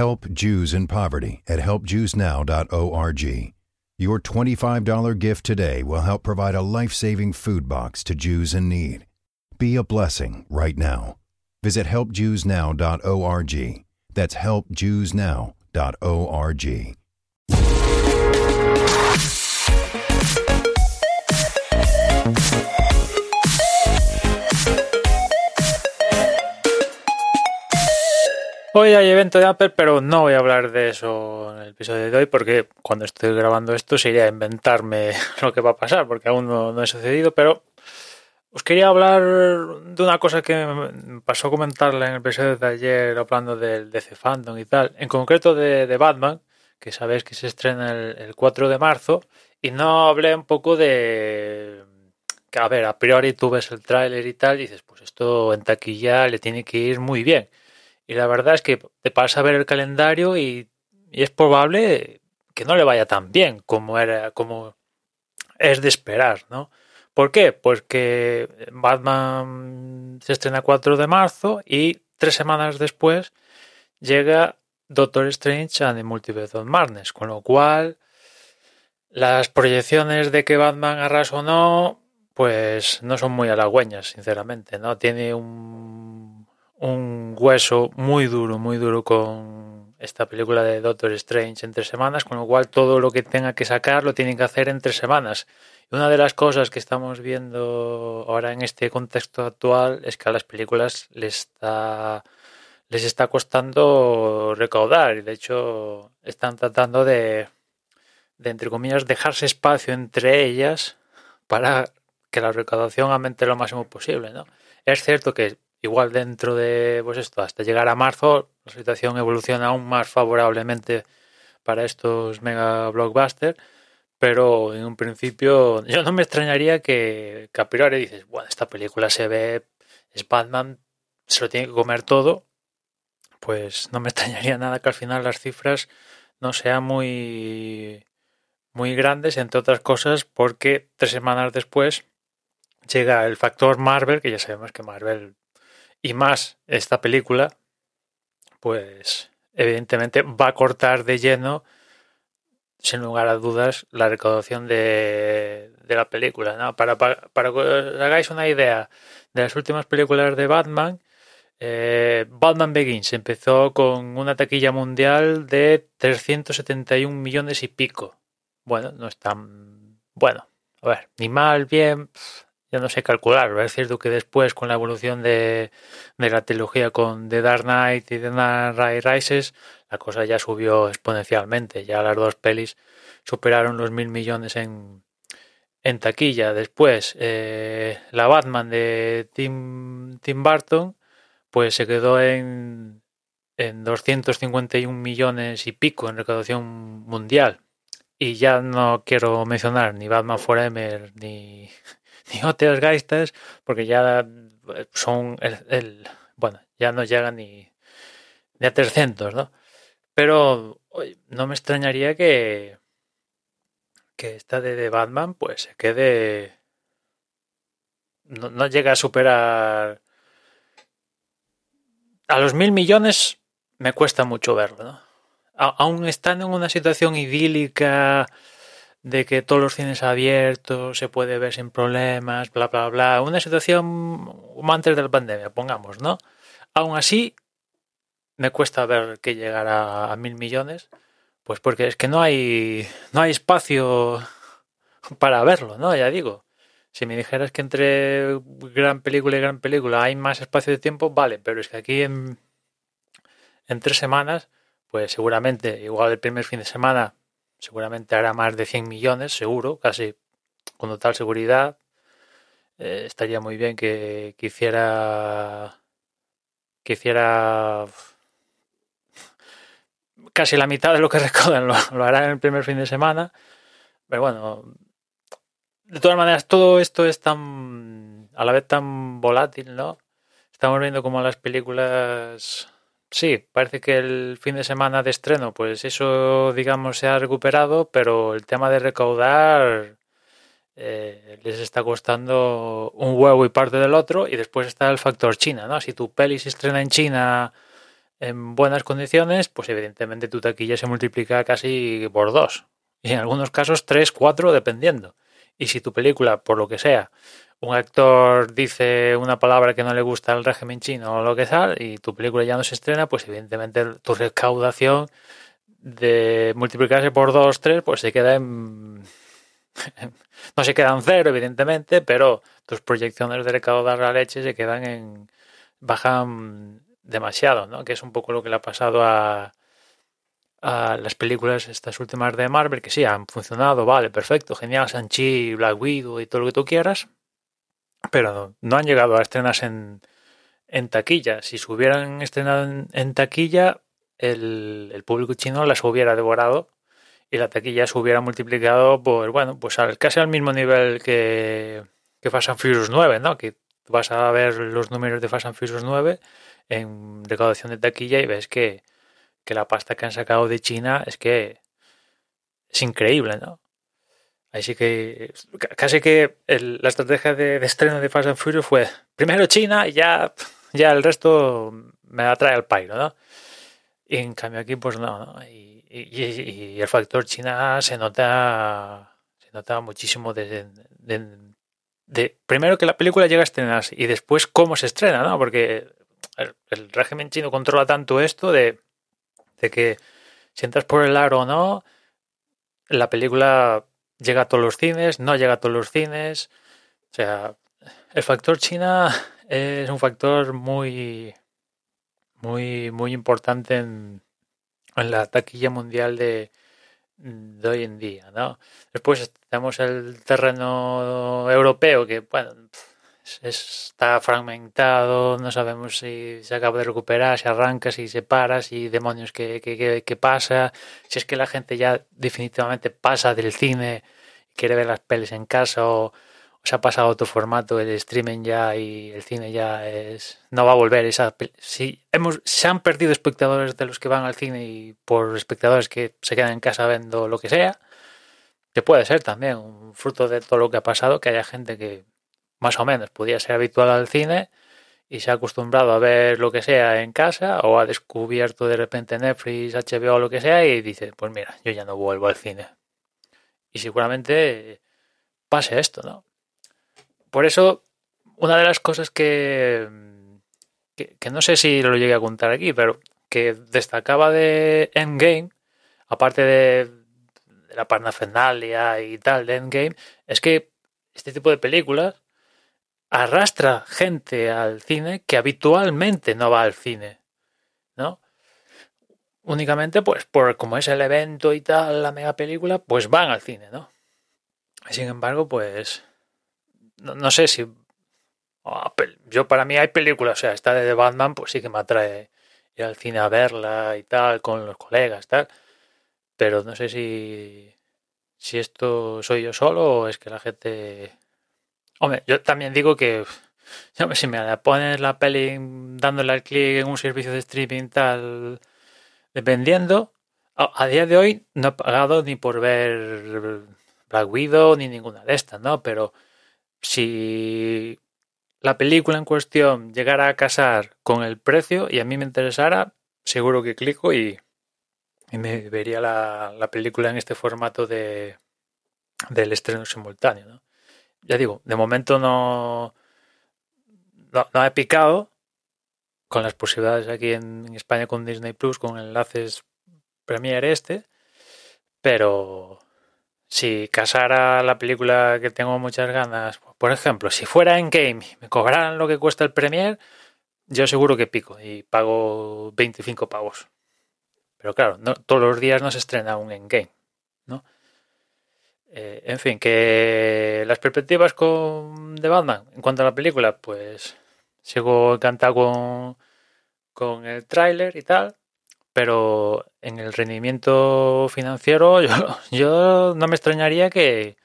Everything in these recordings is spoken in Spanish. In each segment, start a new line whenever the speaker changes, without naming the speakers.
help Jews in poverty at helpjewsnow.org. Your $25 gift today will help provide a life saving food box to Jews in need. Be a blessing right now. Visit helpjewsnow.org. That's helpjewsnow.org.
Hoy hay evento de Apple, pero no voy a hablar de eso en el episodio de hoy porque cuando estoy grabando esto sería inventarme lo que va a pasar porque aún no, no he sucedido, pero os quería hablar de una cosa que me pasó a comentarla en el episodio de ayer hablando del DC Fandom y tal, en concreto de, Batman, que sabéis que se estrena el, el 4 de marzo, y no hablé un poco de a ver, a priori tú ves el tráiler y tal y dices, pues esto en taquilla le tiene que ir muy bien. Y la verdad es que te pasas a ver el calendario y, y es probable que no le vaya tan bien como era, como es de esperar, ¿no? ¿Por qué? Pues que Batman se estrena 4 de marzo y tres semanas después llega Doctor Strange and the Multiverse of Madness, con lo cual las proyecciones de que Batman arrasa o no, pues no son muy halagüeñas, sinceramente, ¿no? Tiene un un hueso muy duro, muy duro con esta película de Doctor Strange en tres semanas, con lo cual todo lo que tenga que sacar lo tienen que hacer en tres semanas. Y una de las cosas que estamos viendo ahora en este contexto actual es que a las películas les está, les está costando recaudar y de hecho están tratando de, de, entre comillas, dejarse espacio entre ellas para que la recaudación aumente lo máximo posible. ¿no? Es cierto que igual dentro de, pues esto, hasta llegar a marzo, la situación evoluciona aún más favorablemente para estos mega blockbusters, pero en un principio yo no me extrañaría que, priori dices, bueno, esta película se ve, es se lo tiene que comer todo, pues no me extrañaría nada que al final las cifras no sean muy muy grandes, entre otras cosas, porque tres semanas después llega el factor Marvel, que ya sabemos que Marvel y más esta película, pues evidentemente va a cortar de lleno, sin lugar a dudas, la recaudación de, de la película. ¿no? Para, para, para, que os hagáis una idea de las últimas películas de Batman, eh, Batman Begins empezó con una taquilla mundial de 371 millones y pico. Bueno, no es tan bueno. A ver, ni mal, bien, ya no sé calcular. Es cierto que después, con la evolución de, de la trilogía con The Dark Knight y The Dark Knight Rises, la cosa ya subió exponencialmente. Ya las dos pelis superaron los mil millones en, en taquilla. Después, eh, la Batman de Tim, Tim Burton, pues se quedó en, en 251 millones y pico en recaudación mundial. Y ya no quiero mencionar ni Batman Forever ni ni otras gaistas, porque ya son el, bueno, ya no llegan ni, a 300, ¿no? Pero oye, no me extrañaría que que esta de, de Batman pues se quede no, no llega a superar a los mil millones me cuesta mucho verlo, ¿no? aún estando en una situación idílica de que todos los cines abiertos se puede ver sin problemas, bla, bla, bla. Una situación antes de la pandemia, pongamos, ¿no? Aún así, me cuesta ver que llegara a mil millones, pues porque es que no hay, no hay espacio para verlo, ¿no? Ya digo. Si me dijeras que entre gran película y gran película hay más espacio de tiempo, vale, pero es que aquí en, en tres semanas, pues seguramente, igual el primer fin de semana seguramente hará más de 100 millones, seguro, casi con total seguridad. Eh, estaría muy bien que, que hiciera que casi la mitad de lo que recaudan lo, lo, hará en el primer fin de semana. Pero bueno, de todas maneras, todo esto es tan a la vez tan volátil, ¿no? Estamos viendo como las películas Sí, parece que el fin de semana de estreno, pues eso, digamos, se ha recuperado, pero el tema de recaudar eh, les está costando un huevo y parte del otro, y después está el factor China, ¿no? Si tu peli se estrena en China en buenas condiciones, pues evidentemente tu taquilla se multiplica casi por dos. Y en algunos casos tres, cuatro, dependiendo. Y si tu película, por lo que sea, un actor dice una palabra que no le gusta al régimen chino o lo que sea, y tu película ya no se estrena, pues evidentemente tu recaudación de multiplicarse por dos, tres, pues se queda en... no se queda en cero, evidentemente, pero tus proyecciones de recaudar la leche se quedan en... bajan demasiado, ¿no? Que es un poco lo que le ha pasado a, a las películas estas últimas de Marvel, que sí, han funcionado, vale, perfecto, genial, Sanchi, Black Widow y todo lo que tú quieras, pero no han llegado a estrenas en, en taquilla. Si se hubieran estrenado en, taquilla, el, el, público chino las hubiera devorado y la taquilla se hubiera multiplicado por, bueno, pues casi al mismo nivel que, que Fast and Furious 9, ¿no? Que vas a ver los números de Fast and Furious 9 en recaudación de taquilla y ves que, que la pasta que han sacado de China es que es increíble, ¿no? Así que casi que la estrategia de, estreno de Fast and Furious fue primero China y ya, ya el resto me atrae al pairo, ¿no? Y en cambio aquí pues no, ¿no? Y, el factor China se nota se nota muchísimo de, de, primero que la película llega a estrenarse y después cómo se estrena, ¿no? Porque el, régimen chino controla tanto esto de, de que si entras por el aro o no, la película llega a todos los cines, no llega a todos los cines. O sea, el factor China es un factor muy, muy, muy importante en, la taquilla mundial de, de, hoy en día, ¿no? Después tenemos el terreno europeo que, bueno, está fragmentado, no sabemos si se acaba de recuperar, si arranca, si se para, si demonios que, que, pasa, si es que la gente ya definitivamente pasa del cine quiere ver las pelis en casa o, se ha pasado a otro formato, el streaming ya y el cine ya es no va a volver esa si hemos se han perdido espectadores de los que van al cine y por espectadores que se quedan en casa viendo lo que sea que puede ser también un fruto de todo lo que ha pasado que haya gente que más o menos podía ser habitual al cine y se ha acostumbrado a ver lo que sea en casa o ha descubierto de repente Netflix, HBO o lo que sea y dice, pues mira, yo ya no vuelvo al cine. Y seguramente pase esto, ¿no? Por eso, una de las cosas que, que, no sé si lo llegué a contar aquí, pero que destacaba de Endgame, aparte de, de la parnafernalia y tal de Endgame, es que este tipo de películas arrastra gente al cine que habitualmente no va al cine, ¿no? Únicamente, pues, por como es el evento y tal, la mega película, pues van al cine, ¿no? Sin embargo, pues, no, sé si... Oh, yo para mí hay películas, o sea, esta de Batman, pues sí que me atrae ir al cine a verla y tal, con los colegas, tal. Pero no sé si, si esto soy yo solo o es que la gente Hombre, yo también digo que si me pones la peli dándole al clic en un servicio de streaming tal, dependiendo, a, día de hoy no he pagado ni por ver Black Widow ni ninguna de estas, ¿no? Pero si la película en cuestión llegara a casar con el precio y a mí me interesara, seguro que clico y, me vería la, la, película en este formato de del estreno simultáneo, ¿no? Ya digo, de momento no, no, he picado con las posibilidades aquí en, España con Disney Plus, con enlaces Premier este, pero si casara la película que tengo muchas ganas, por ejemplo, si fuera en game me cobraran lo que cuesta el Premier, yo seguro que pico y pago 25 pavos. Pero claro, no, todos los días no se estrena un Endgame, ¿no? Eh, en fin, que las perspectivas con, de Batman en cuanto a la película, pues sigo encantado con, con el tráiler y tal, pero en el rendimiento financiero yo, yo no me extrañaría que,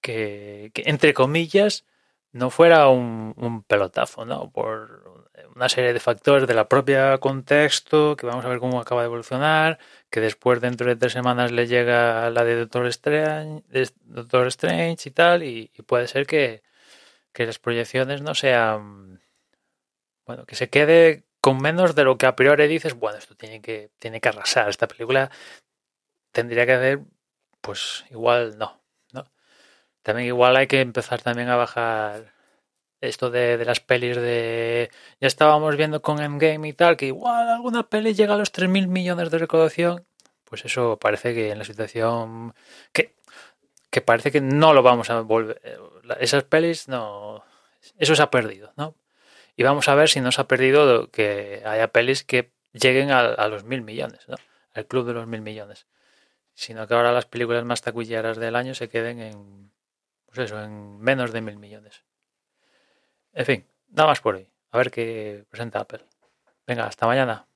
que, entre comillas, no fuera un, un, pelotazo, ¿no? Por una serie de factores de la propia contexto, que vamos a ver cómo acaba de evolucionar, que después dentro de tres semanas le llega la de Doctor Strange, Doctor Strange y tal, y, puede ser que, las proyecciones no sean, bueno, que se quede con menos de lo que a priori dices, bueno, esto tiene que, tiene que arrasar. Esta película tendría que hacer, pues igual no, ¿no? También igual hay que empezar también a bajar esto de, de, las pelis de... Ya estábamos viendo con Endgame y tal, que igual alguna peli llega a los 3.000 millones de recaudación. Pues eso parece que en la situación... Que, que parece que no lo vamos a volver... Esas pelis no... Eso se ha perdido, ¿no? Y vamos a ver si no se ha perdido que haya pelis que lleguen a, los mil millones, ¿no? Al club de los mil millones. Sino que ahora las películas más taquilleras del año se queden en... Pues eso, en menos de mil millones. En fin, nada más por hoy. A ver qué presenta Apple. Venga, hasta mañana.